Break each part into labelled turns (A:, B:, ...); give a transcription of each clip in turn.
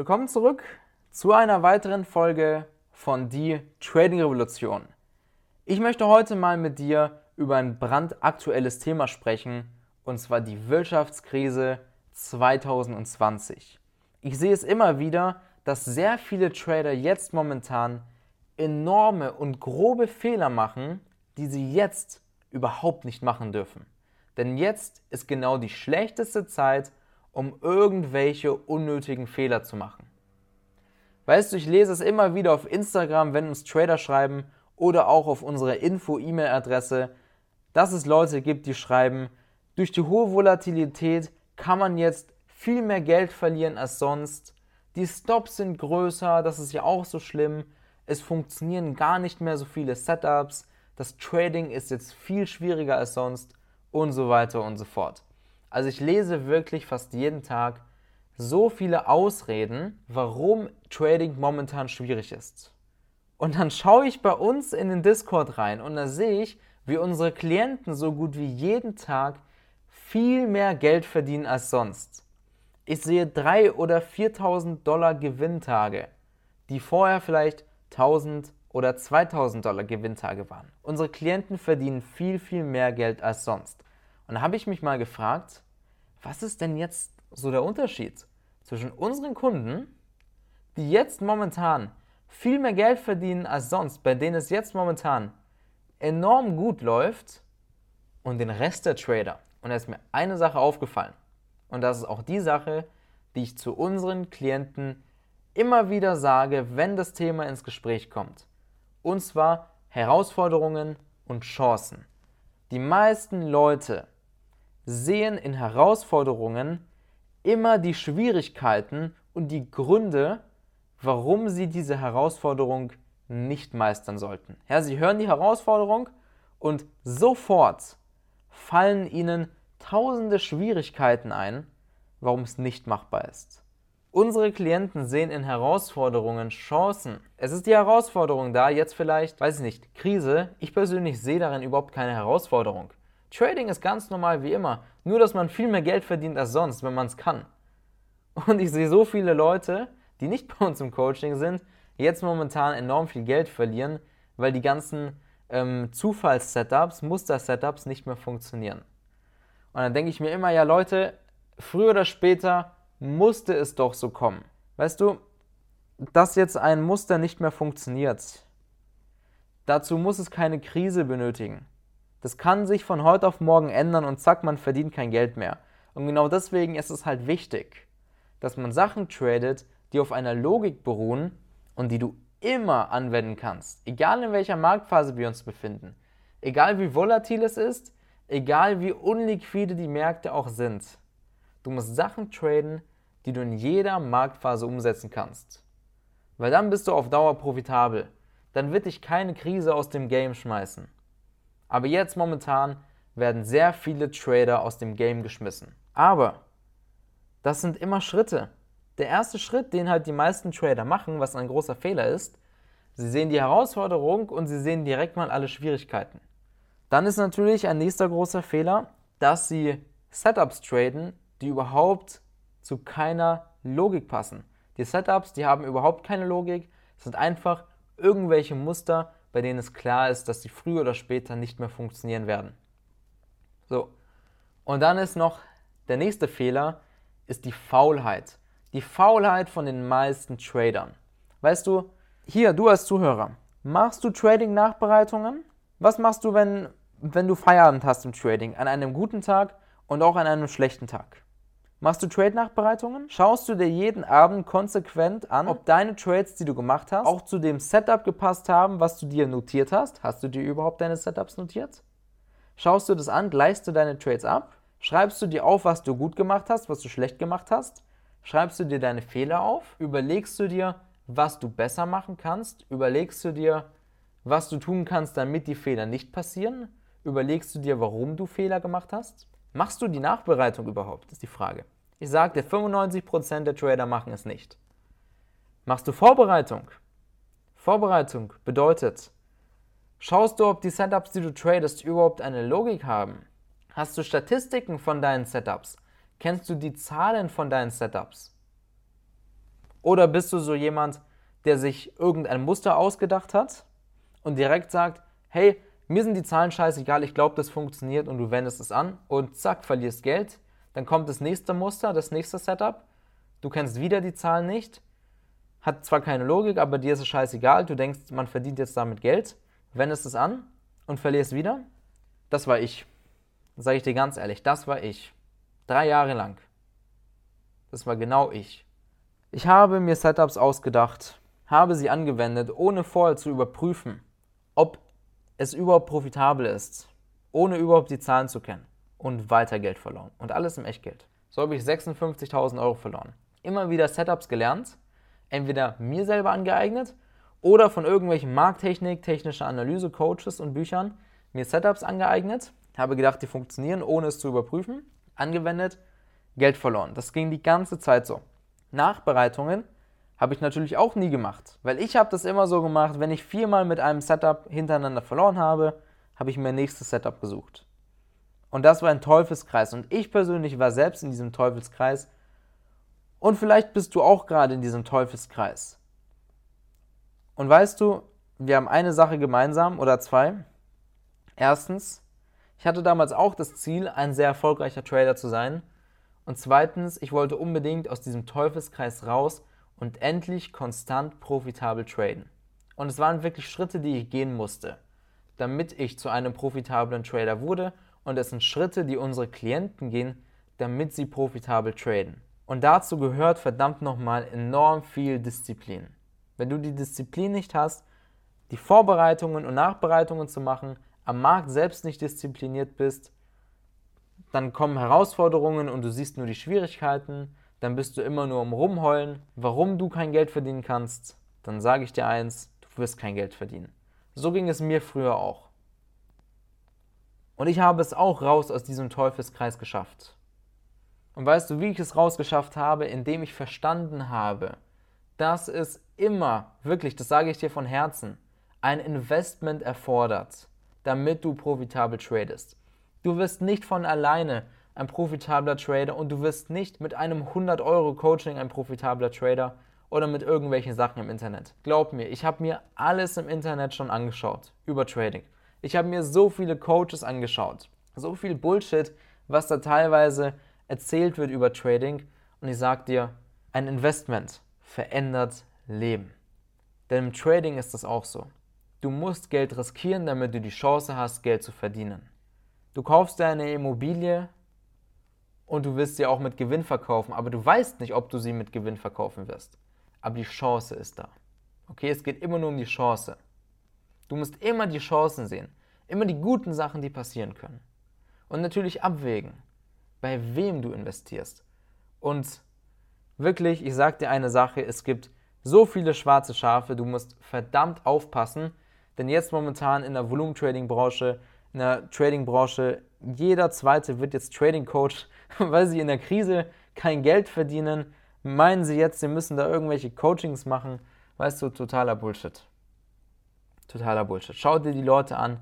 A: Willkommen zurück zu einer weiteren Folge von Die Trading Revolution. Ich möchte heute mal mit dir über ein brandaktuelles Thema sprechen, und zwar die Wirtschaftskrise 2020. Ich sehe es immer wieder, dass sehr viele Trader jetzt momentan enorme und grobe Fehler machen, die sie jetzt überhaupt nicht machen dürfen. Denn jetzt ist genau die schlechteste Zeit, um irgendwelche unnötigen Fehler zu machen. Weißt du, ich lese es immer wieder auf Instagram, wenn uns Trader schreiben oder auch auf unserer Info-E-Mail-Adresse, dass es Leute gibt, die schreiben, durch die hohe Volatilität kann man jetzt viel mehr Geld verlieren als sonst. Die Stops sind größer, das ist ja auch so schlimm. Es funktionieren gar nicht mehr so viele Setups. Das Trading ist jetzt viel schwieriger als sonst und so weiter und so fort. Also ich lese wirklich fast jeden Tag so viele Ausreden, warum Trading momentan schwierig ist. Und dann schaue ich bei uns in den Discord rein und da sehe ich, wie unsere Klienten so gut wie jeden Tag viel mehr Geld verdienen als sonst. Ich sehe 3.000 oder 4.000 Dollar Gewinntage, die vorher vielleicht 1.000 oder 2.000 Dollar Gewinntage waren. Unsere Klienten verdienen viel, viel mehr Geld als sonst. Und da habe ich mich mal gefragt, was ist denn jetzt so der Unterschied zwischen unseren Kunden, die jetzt momentan viel mehr Geld verdienen als sonst, bei denen es jetzt momentan enorm gut läuft, und den Rest der Trader. Und da ist mir eine Sache aufgefallen. Und das ist auch die Sache, die ich zu unseren Klienten immer wieder sage, wenn das Thema ins Gespräch kommt. Und zwar Herausforderungen und Chancen. Die meisten Leute sehen in Herausforderungen immer die Schwierigkeiten und die Gründe, warum sie diese Herausforderung nicht meistern sollten. Ja, sie hören die Herausforderung und sofort fallen ihnen tausende Schwierigkeiten ein, warum es nicht machbar ist. Unsere Klienten sehen in Herausforderungen Chancen. Es ist die Herausforderung da, jetzt vielleicht, weiß ich nicht, Krise. Ich persönlich sehe darin überhaupt keine Herausforderung. Trading ist ganz normal wie immer, nur dass man viel mehr Geld verdient als sonst, wenn man es kann. Und ich sehe so viele Leute, die nicht bei uns im Coaching sind, jetzt momentan enorm viel Geld verlieren, weil die ganzen ähm, Zufalls-Setups, Muster-Setups nicht mehr funktionieren. Und dann denke ich mir immer, ja Leute, früher oder später musste es doch so kommen. Weißt du, dass jetzt ein Muster nicht mehr funktioniert, dazu muss es keine Krise benötigen. Das kann sich von heute auf morgen ändern und zack, man verdient kein Geld mehr. Und genau deswegen ist es halt wichtig, dass man Sachen tradet, die auf einer Logik beruhen und die du immer anwenden kannst. Egal in welcher Marktphase wir uns befinden. Egal wie volatil es ist, egal wie unliquide die Märkte auch sind. Du musst Sachen traden, die du in jeder Marktphase umsetzen kannst. Weil dann bist du auf Dauer profitabel. Dann wird dich keine Krise aus dem Game schmeißen. Aber jetzt momentan werden sehr viele Trader aus dem Game geschmissen. Aber das sind immer Schritte. Der erste Schritt, den halt die meisten Trader machen, was ein großer Fehler ist, sie sehen die Herausforderung und sie sehen direkt mal alle Schwierigkeiten. Dann ist natürlich ein nächster großer Fehler, dass sie Setups traden, die überhaupt zu keiner Logik passen. Die Setups, die haben überhaupt keine Logik, sind einfach irgendwelche Muster, bei denen es klar ist, dass sie früher oder später nicht mehr funktionieren werden. So. Und dann ist noch der nächste Fehler, ist die Faulheit. Die Faulheit von den meisten Tradern. Weißt du, hier, du als Zuhörer, machst du Trading-Nachbereitungen? Was machst du, wenn, wenn du Feierabend hast im Trading? An einem guten Tag und auch an einem schlechten Tag? Machst du Trade-Nachbereitungen? Schaust du dir jeden Abend konsequent an, ob deine Trades, die du gemacht hast, auch zu dem Setup gepasst haben, was du dir notiert hast? Hast du dir überhaupt deine Setups notiert? Schaust du das an, gleichst du deine Trades ab? Schreibst du dir auf, was du gut gemacht hast, was du schlecht gemacht hast? Schreibst du dir deine Fehler auf? Überlegst du dir, was du besser machen kannst? Überlegst du dir, was du tun kannst, damit die Fehler nicht passieren? Überlegst du dir, warum du Fehler gemacht hast? Machst du die Nachbereitung überhaupt, ist die Frage. Ich dir, 95% der Trader machen es nicht. Machst du Vorbereitung? Vorbereitung bedeutet, schaust du, ob die Setups, die du tradest, überhaupt eine Logik haben? Hast du Statistiken von deinen Setups? Kennst du die Zahlen von deinen Setups? Oder bist du so jemand, der sich irgendein Muster ausgedacht hat und direkt sagt, hey, mir sind die Zahlen scheißegal, ich glaube, das funktioniert und du wendest es an und zack, verlierst Geld. Dann kommt das nächste Muster, das nächste Setup. Du kennst wieder die Zahlen nicht. Hat zwar keine Logik, aber dir ist es scheißegal. Du denkst, man verdient jetzt damit Geld, wendest es an und verlierst wieder. Das war ich. Sage ich dir ganz ehrlich, das war ich. Drei Jahre lang. Das war genau ich. Ich habe mir Setups ausgedacht, habe sie angewendet, ohne vorher zu überprüfen, ob es überhaupt profitabel ist, ohne überhaupt die Zahlen zu kennen und weiter Geld verloren. Und alles im Echtgeld. So habe ich 56.000 Euro verloren. Immer wieder Setups gelernt, entweder mir selber angeeignet oder von irgendwelchen Markttechnik, technischer Analyse, Coaches und Büchern mir Setups angeeignet, habe gedacht, die funktionieren, ohne es zu überprüfen, angewendet, Geld verloren. Das ging die ganze Zeit so. Nachbereitungen habe ich natürlich auch nie gemacht, weil ich habe das immer so gemacht, wenn ich viermal mit einem Setup hintereinander verloren habe, habe ich mir ein nächstes Setup gesucht. Und das war ein Teufelskreis und ich persönlich war selbst in diesem Teufelskreis und vielleicht bist du auch gerade in diesem Teufelskreis. Und weißt du, wir haben eine Sache gemeinsam oder zwei. Erstens, ich hatte damals auch das Ziel, ein sehr erfolgreicher Trader zu sein. Und zweitens, ich wollte unbedingt aus diesem Teufelskreis raus und endlich konstant profitabel traden. Und es waren wirklich Schritte, die ich gehen musste, damit ich zu einem profitablen Trader wurde. Und es sind Schritte, die unsere Klienten gehen, damit sie profitabel traden. Und dazu gehört verdammt nochmal enorm viel Disziplin. Wenn du die Disziplin nicht hast, die Vorbereitungen und Nachbereitungen zu machen, am Markt selbst nicht diszipliniert bist, dann kommen Herausforderungen und du siehst nur die Schwierigkeiten dann bist du immer nur am Rumheulen, warum du kein Geld verdienen kannst, dann sage ich dir eins, du wirst kein Geld verdienen. So ging es mir früher auch. Und ich habe es auch raus aus diesem Teufelskreis geschafft. Und weißt du, wie ich es rausgeschafft habe? Indem ich verstanden habe, dass es immer, wirklich, das sage ich dir von Herzen, ein Investment erfordert, damit du profitabel tradest. Du wirst nicht von alleine ein profitabler Trader und du wirst nicht mit einem 100 Euro Coaching ein profitabler Trader oder mit irgendwelchen Sachen im Internet. Glaub mir, ich habe mir alles im Internet schon angeschaut über Trading. Ich habe mir so viele Coaches angeschaut, so viel Bullshit, was da teilweise erzählt wird über Trading und ich sag dir, ein Investment verändert Leben. Denn im Trading ist das auch so. Du musst Geld riskieren, damit du die Chance hast, Geld zu verdienen. Du kaufst dir eine Immobilie und du wirst sie auch mit Gewinn verkaufen, aber du weißt nicht, ob du sie mit Gewinn verkaufen wirst. Aber die Chance ist da. Okay, es geht immer nur um die Chance. Du musst immer die Chancen sehen, immer die guten Sachen, die passieren können. Und natürlich abwägen, bei wem du investierst. Und wirklich, ich sage dir eine Sache, es gibt so viele schwarze Schafe, du musst verdammt aufpassen, denn jetzt momentan in der Volumentrading-Branche, in der Trading-Branche, jeder zweite wird jetzt Trading Coach weil sie in der Krise kein Geld verdienen, meinen sie jetzt, sie müssen da irgendwelche Coachings machen. Weißt du, totaler Bullshit. Totaler Bullshit. Schau dir die Leute an,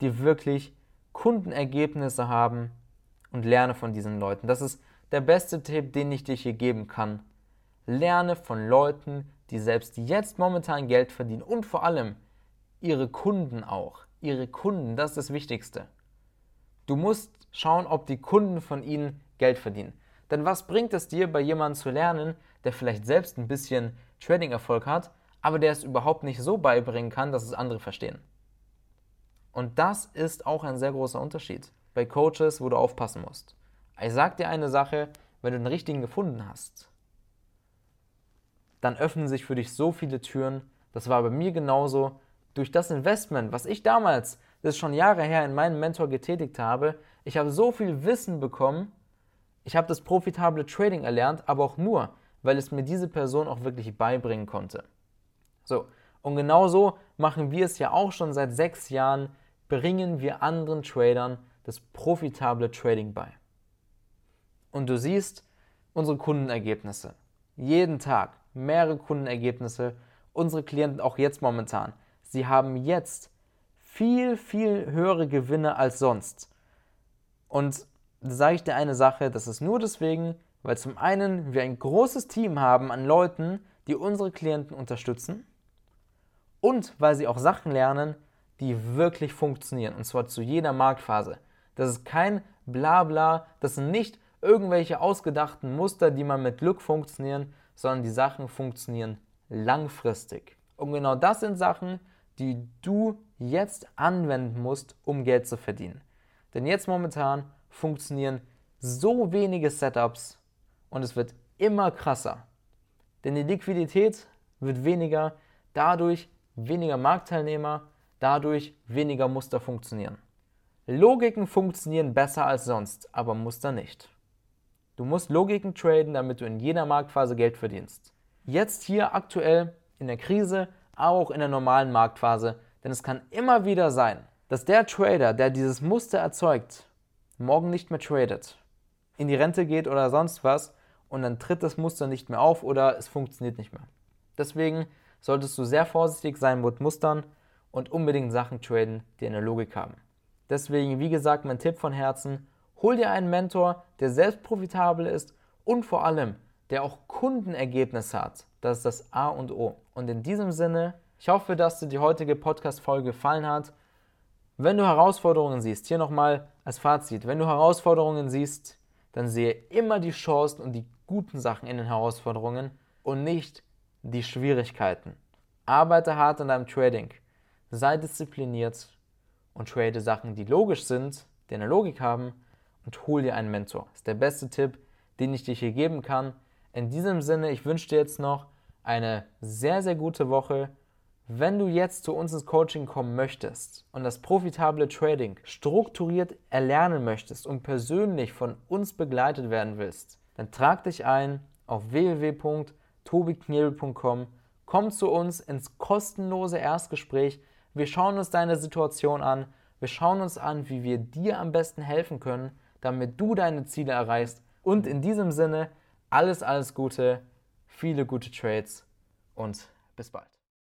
A: die wirklich Kundenergebnisse haben und lerne von diesen Leuten. Das ist der beste Tipp, den ich dir hier geben kann. Lerne von Leuten, die selbst jetzt momentan Geld verdienen und vor allem ihre Kunden auch. Ihre Kunden, das ist das Wichtigste. Du musst schauen, ob die Kunden von ihnen Geld verdienen. Denn was bringt es dir, bei jemandem zu lernen, der vielleicht selbst ein bisschen Trading-Erfolg hat, aber der es überhaupt nicht so beibringen kann, dass es andere verstehen? Und das ist auch ein sehr großer Unterschied bei Coaches, wo du aufpassen musst. Ich sag dir eine Sache, wenn du den richtigen gefunden hast, dann öffnen sich für dich so viele Türen. Das war bei mir genauso. Durch das Investment, was ich damals, das schon Jahre her, in meinem Mentor getätigt habe, ich habe so viel Wissen bekommen, ich habe das profitable Trading erlernt, aber auch nur, weil es mir diese Person auch wirklich beibringen konnte. So, und genauso machen wir es ja auch schon seit sechs Jahren, bringen wir anderen Tradern das profitable Trading bei. Und du siehst unsere Kundenergebnisse. Jeden Tag mehrere Kundenergebnisse. Unsere Klienten auch jetzt momentan. Sie haben jetzt viel, viel höhere Gewinne als sonst. Und da sage ich dir eine Sache, das ist nur deswegen, weil zum einen wir ein großes Team haben an Leuten, die unsere Klienten unterstützen und weil sie auch Sachen lernen, die wirklich funktionieren und zwar zu jeder Marktphase. Das ist kein Blabla, das sind nicht irgendwelche ausgedachten Muster, die man mit Glück funktionieren, sondern die Sachen funktionieren langfristig. Und genau das sind Sachen, die du jetzt anwenden musst, um Geld zu verdienen. Denn jetzt momentan funktionieren so wenige Setups und es wird immer krasser. Denn die Liquidität wird weniger, dadurch weniger Marktteilnehmer, dadurch weniger Muster funktionieren. Logiken funktionieren besser als sonst, aber Muster nicht. Du musst Logiken traden, damit du in jeder Marktphase Geld verdienst. Jetzt hier aktuell in der Krise, auch in der normalen Marktphase, denn es kann immer wieder sein, dass der Trader, der dieses Muster erzeugt, morgen nicht mehr tradet, in die Rente geht oder sonst was und dann tritt das Muster nicht mehr auf oder es funktioniert nicht mehr. Deswegen solltest du sehr vorsichtig sein mit Mustern und unbedingt Sachen traden, die eine Logik haben. Deswegen, wie gesagt, mein Tipp von Herzen, hol dir einen Mentor, der selbst profitabel ist und vor allem, der auch Kundenergebnisse hat. Das ist das A und O. Und in diesem Sinne, ich hoffe, dass dir die heutige Podcast-Folge gefallen hat. Wenn du Herausforderungen siehst, hier nochmal als Fazit, wenn du Herausforderungen siehst, dann sehe immer die Chancen und die guten Sachen in den Herausforderungen und nicht die Schwierigkeiten. Arbeite hart an deinem Trading, sei diszipliniert und trade Sachen, die logisch sind, die eine Logik haben und hol dir einen Mentor. Das ist der beste Tipp, den ich dir hier geben kann. In diesem Sinne, ich wünsche dir jetzt noch eine sehr, sehr gute Woche. Wenn du jetzt zu uns ins Coaching kommen möchtest und das profitable Trading strukturiert erlernen möchtest und persönlich von uns begleitet werden willst, dann trag dich ein auf www.tobiknebel.com. Komm zu uns ins kostenlose Erstgespräch. Wir schauen uns deine Situation an. Wir schauen uns an, wie wir dir am besten helfen können, damit du deine Ziele erreichst. Und in diesem Sinne, alles, alles Gute, viele gute Trades und bis bald.